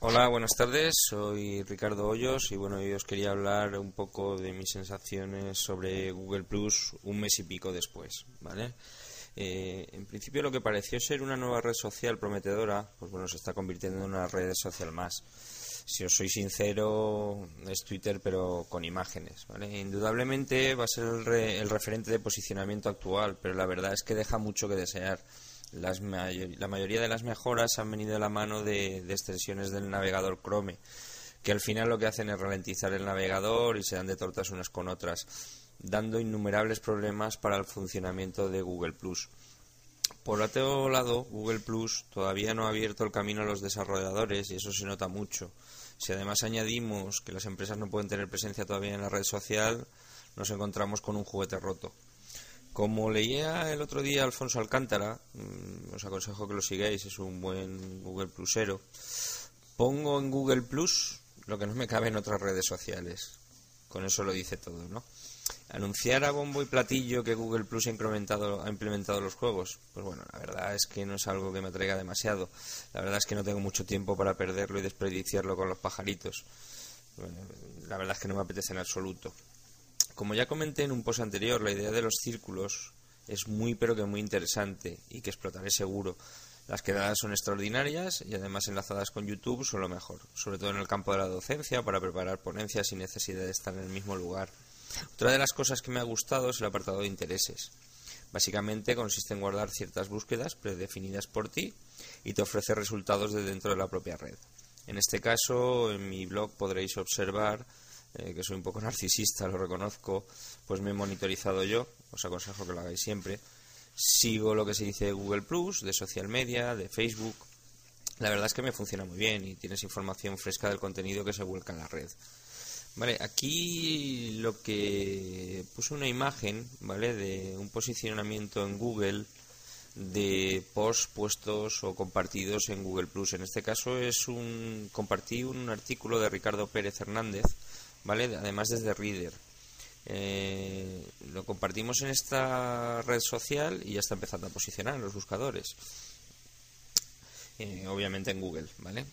Hola, buenas tardes. Soy Ricardo Hoyos y bueno, yo os quería hablar un poco de mis sensaciones sobre Google Plus un mes y pico después, ¿vale? Eh, en principio lo que pareció ser una nueva red social prometedora, pues bueno, se está convirtiendo en una red social más. Si os soy sincero, es Twitter pero con imágenes, ¿vale? Indudablemente va a ser el, el referente de posicionamiento actual, pero la verdad es que deja mucho que desear la mayoría de las mejoras han venido de la mano de, extensiones del navegador Chrome, que al final lo que hacen es ralentizar el navegador y se dan de tortas unas con otras, dando innumerables problemas para el funcionamiento de Google Plus. Por otro lado, Google Plus todavía no ha abierto el camino a los desarrolladores y eso se nota mucho. Si además añadimos que las empresas no pueden tener presencia todavía en la red social, nos encontramos con un juguete roto. Como leía el otro día Alfonso Alcántara, mm, os aconsejo que lo sigáis, es un buen Google Plusero. Pongo en Google Plus lo que no me cabe en otras redes sociales. Con eso lo dice todo, ¿no? Anunciar a bombo y platillo que Google Plus ha implementado, ha implementado los juegos, pues bueno, la verdad es que no es algo que me atraiga demasiado. La verdad es que no tengo mucho tiempo para perderlo y desperdiciarlo con los pajaritos. la verdad es que no me apetece en absoluto. Como ya comenté en un post anterior, la idea de los círculos es muy pero que muy interesante y que explotaré seguro. Las quedadas son extraordinarias y además enlazadas con YouTube son lo mejor, sobre todo en el campo de la docencia para preparar ponencias sin necesidad de estar en el mismo lugar. Otra de las cosas que me ha gustado es el apartado de intereses. Básicamente consiste en guardar ciertas búsquedas predefinidas por ti y te ofrece resultados de dentro de la propia red. En este caso, en mi blog podréis observar eh, que soy un poco narcisista, lo reconozco, pues me he monitorizado yo, os aconsejo que lo hagáis siempre. Sigo lo que se dice de Google Plus, de social media, de Facebook. La verdad es que me funciona muy bien y tienes información fresca del contenido que se vuelca en la red. Vale, aquí lo que puse una imagen, ¿vale? De un posicionamiento en Google de posts puestos o compartidos en Google Plus. En este caso es un compartí un artículo de Ricardo Pérez Hernández ¿vale? Además desde Reader. Eh, lo compartimos en esta red social y ya está empezando a posicionar en los buscadores. Eh, obviamente en Google, ¿vale?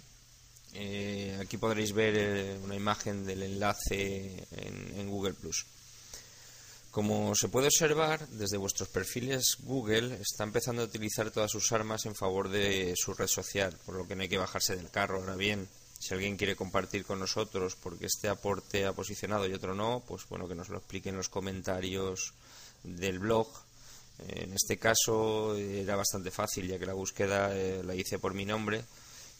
Eh, aquí podréis ver una imagen del enlace en, en Google Plus. Como se puede observar, desde vuestros perfiles Google está empezando a utilizar todas sus armas en favor de su red social, por lo que no hay que bajarse del carro. Ahora bien, si alguien quiere compartir con nosotros porque este aporte ha posicionado y otro no, pues bueno, que nos lo explique en los comentarios del blog. En este caso era bastante fácil, ya que la búsqueda eh, la hice por mi nombre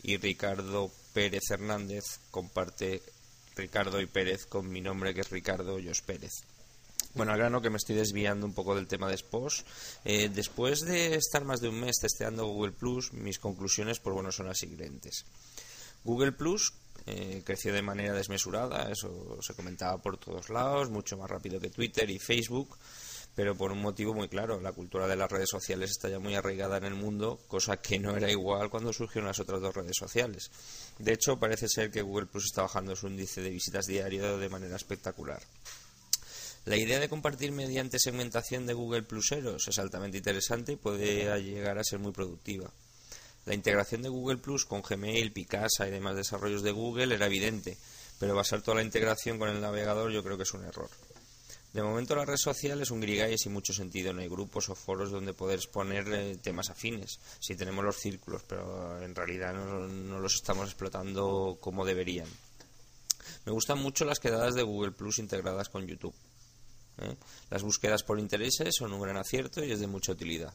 y Ricardo Pérez Hernández comparte Ricardo y Pérez con mi nombre, que es Ricardo Yos Pérez. Bueno, al grano que me estoy desviando un poco del tema de SPOS. Eh, después de estar más de un mes testeando Google Plus, mis conclusiones pues bueno, son las siguientes. Google Plus eh, creció de manera desmesurada, eso se comentaba por todos lados, mucho más rápido que Twitter y Facebook, pero por un motivo muy claro, la cultura de las redes sociales está ya muy arraigada en el mundo, cosa que no era igual cuando surgieron las otras dos redes sociales. De hecho, parece ser que Google Plus está bajando su índice de visitas diario de manera espectacular. La idea de compartir mediante segmentación de Google Pluseros es altamente interesante y puede llegar a ser muy productiva. La integración de Google Plus con Gmail, Picasa y demás desarrollos de Google era evidente, pero basar toda la integración con el navegador yo creo que es un error. De momento la red social es un grigay sin mucho sentido. No hay grupos o foros donde poder exponer eh, temas afines. Sí tenemos los círculos, pero en realidad no, los estamos explotando como deberían. Me gustan mucho las quedadas de Google Plus integradas con YouTube. ¿eh? Las búsquedas por intereses son un gran acierto y es de mucha utilidad.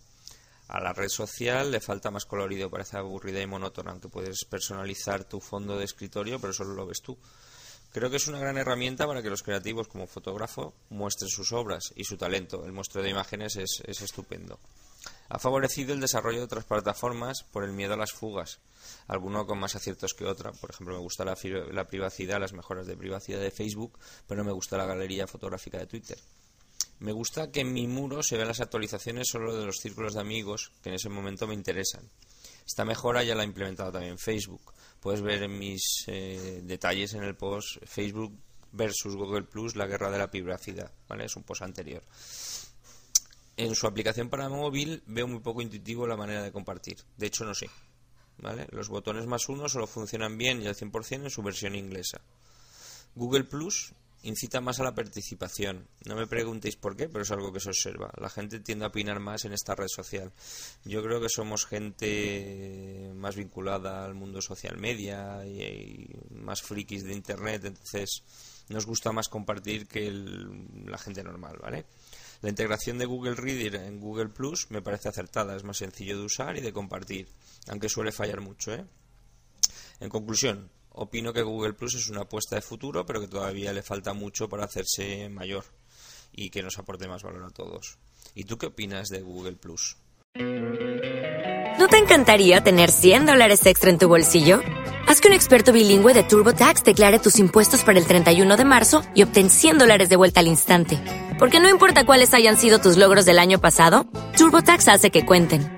A la red social le falta más colorido, parece aburrida y monótona, aunque puedes personalizar tu fondo de escritorio, pero solo lo ves tú. Creo que es una gran herramienta para que los creativos como fotógrafo muestren sus obras y su talento. El muestreo de imágenes es, es estupendo. Ha favorecido el desarrollo de otras plataformas por el miedo a las fugas, alguno con más aciertos que otra. Por ejemplo, me gusta la, la privacidad, las mejoras de privacidad de Facebook, pero no me gusta la galería fotográfica de Twitter. Me gusta que en mi muro se vean las actualizaciones solo de los círculos de amigos que en ese momento me interesan. Esta mejora ya la ha implementado también Facebook. Puedes ver en mis eh, detalles en el post Facebook versus Google Plus la guerra de la privacidad. ¿vale? Es un post anterior. En su aplicación para móvil veo muy poco intuitivo la manera de compartir. De hecho, no sé. ¿vale? Los botones más uno solo funcionan bien y al 100% en su versión inglesa. Google Plus incita más a la participación. No me preguntéis por qué, pero es algo que se observa. La gente tiende a opinar más en esta red social. Yo creo que somos gente más vinculada al mundo social media y, más frikis de internet, entonces nos gusta más compartir que la gente normal, ¿vale? La integración de Google Reader en Google Plus me parece acertada, es más sencillo de usar y de compartir, aunque suele fallar mucho, ¿eh? En conclusión, opino que Google Plus es una apuesta de futuro, pero que todavía le falta mucho para hacerse mayor y que nos aporte más valor a todos. ¿Y tú qué opinas de Google Plus? ¿No te encantaría tener 100 dólares extra en tu bolsillo? Haz que un experto bilingüe de TurboTax declare tus impuestos para el 31 de marzo y obtén 100 dólares de vuelta al instante. Porque no importa cuáles hayan sido tus logros del año pasado, TurboTax hace que cuenten